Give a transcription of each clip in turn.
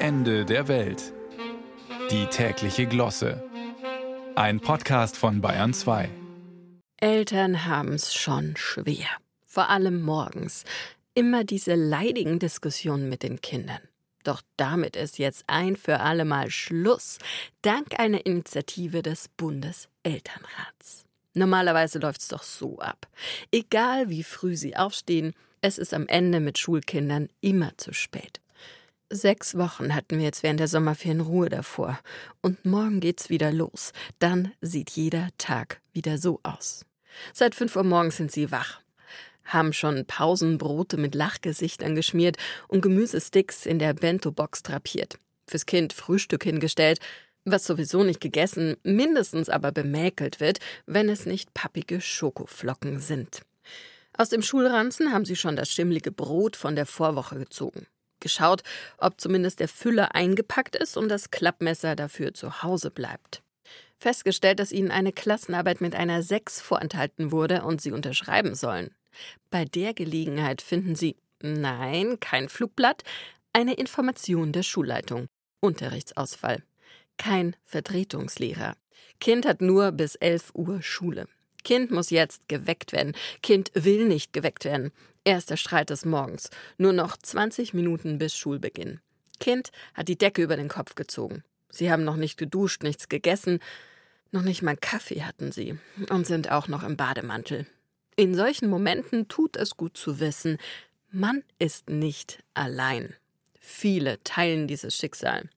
Ende der Welt. Die tägliche Glosse. Ein Podcast von Bayern 2. Eltern haben's schon schwer. Vor allem morgens. Immer diese leidigen Diskussionen mit den Kindern. Doch damit ist jetzt ein für alle Mal Schluss, dank einer Initiative des Bundeselternrats. Normalerweise läuft's doch so ab. Egal wie früh sie aufstehen, es ist am Ende mit Schulkindern immer zu spät. Sechs Wochen hatten wir jetzt während der Sommerferien Ruhe davor. Und morgen geht's wieder los. Dann sieht jeder Tag wieder so aus. Seit fünf Uhr morgens sind sie wach, haben schon Pausenbrote mit Lachgesichtern geschmiert und Gemüsesticks in der Bento-Box drapiert. Fürs Kind Frühstück hingestellt, was sowieso nicht gegessen, mindestens aber bemäkelt wird, wenn es nicht pappige Schokoflocken sind. Aus dem Schulranzen haben sie schon das schimmlige Brot von der Vorwoche gezogen. Geschaut, ob zumindest der Füller eingepackt ist und das Klappmesser dafür zu Hause bleibt. Festgestellt, dass ihnen eine Klassenarbeit mit einer 6 vorenthalten wurde und sie unterschreiben sollen. Bei der Gelegenheit finden sie, nein, kein Flugblatt, eine Information der Schulleitung. Unterrichtsausfall. Kein Vertretungslehrer. Kind hat nur bis 11 Uhr Schule. Kind muss jetzt geweckt werden. Kind will nicht geweckt werden. Erster Streit des Morgens. Nur noch 20 Minuten bis Schulbeginn. Kind hat die Decke über den Kopf gezogen. Sie haben noch nicht geduscht, nichts gegessen. Noch nicht mal Kaffee hatten sie. Und sind auch noch im Bademantel. In solchen Momenten tut es gut zu wissen, man ist nicht allein. Viele teilen dieses Schicksal.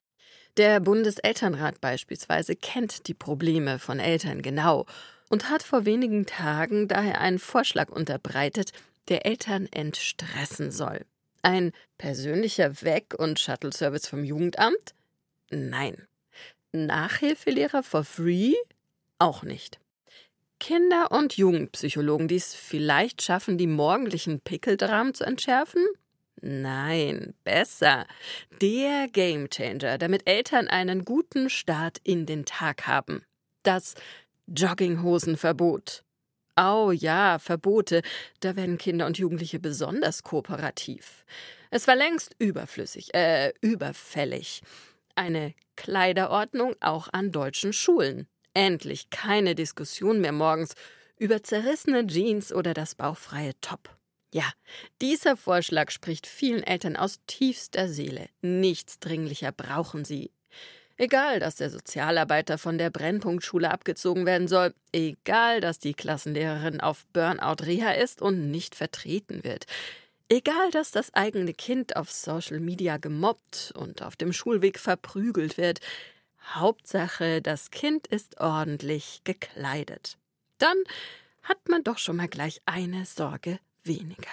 Der Bundeselternrat beispielsweise kennt die Probleme von Eltern genau und hat vor wenigen Tagen daher einen Vorschlag unterbreitet, der Eltern entstressen soll. Ein persönlicher Weg- und Shuttle-Service vom Jugendamt? Nein. Nachhilfelehrer for free? Auch nicht. Kinder- und Jugendpsychologen, die es vielleicht schaffen, die morgendlichen Pickeldramen zu entschärfen? Nein, besser. Der Gamechanger, damit Eltern einen guten Start in den Tag haben. Das Jogginghosenverbot. Oh ja, Verbote. Da werden Kinder und Jugendliche besonders kooperativ. Es war längst überflüssig, äh, überfällig. Eine Kleiderordnung auch an deutschen Schulen. Endlich keine Diskussion mehr morgens über zerrissene Jeans oder das bauchfreie Top. Ja, dieser Vorschlag spricht vielen Eltern aus tiefster Seele. Nichts dringlicher brauchen sie. Egal, dass der Sozialarbeiter von der Brennpunktschule abgezogen werden soll, egal, dass die Klassenlehrerin auf Burnout-Reha ist und nicht vertreten wird, egal, dass das eigene Kind auf Social Media gemobbt und auf dem Schulweg verprügelt wird, Hauptsache, das Kind ist ordentlich gekleidet. Dann hat man doch schon mal gleich eine Sorge weniger.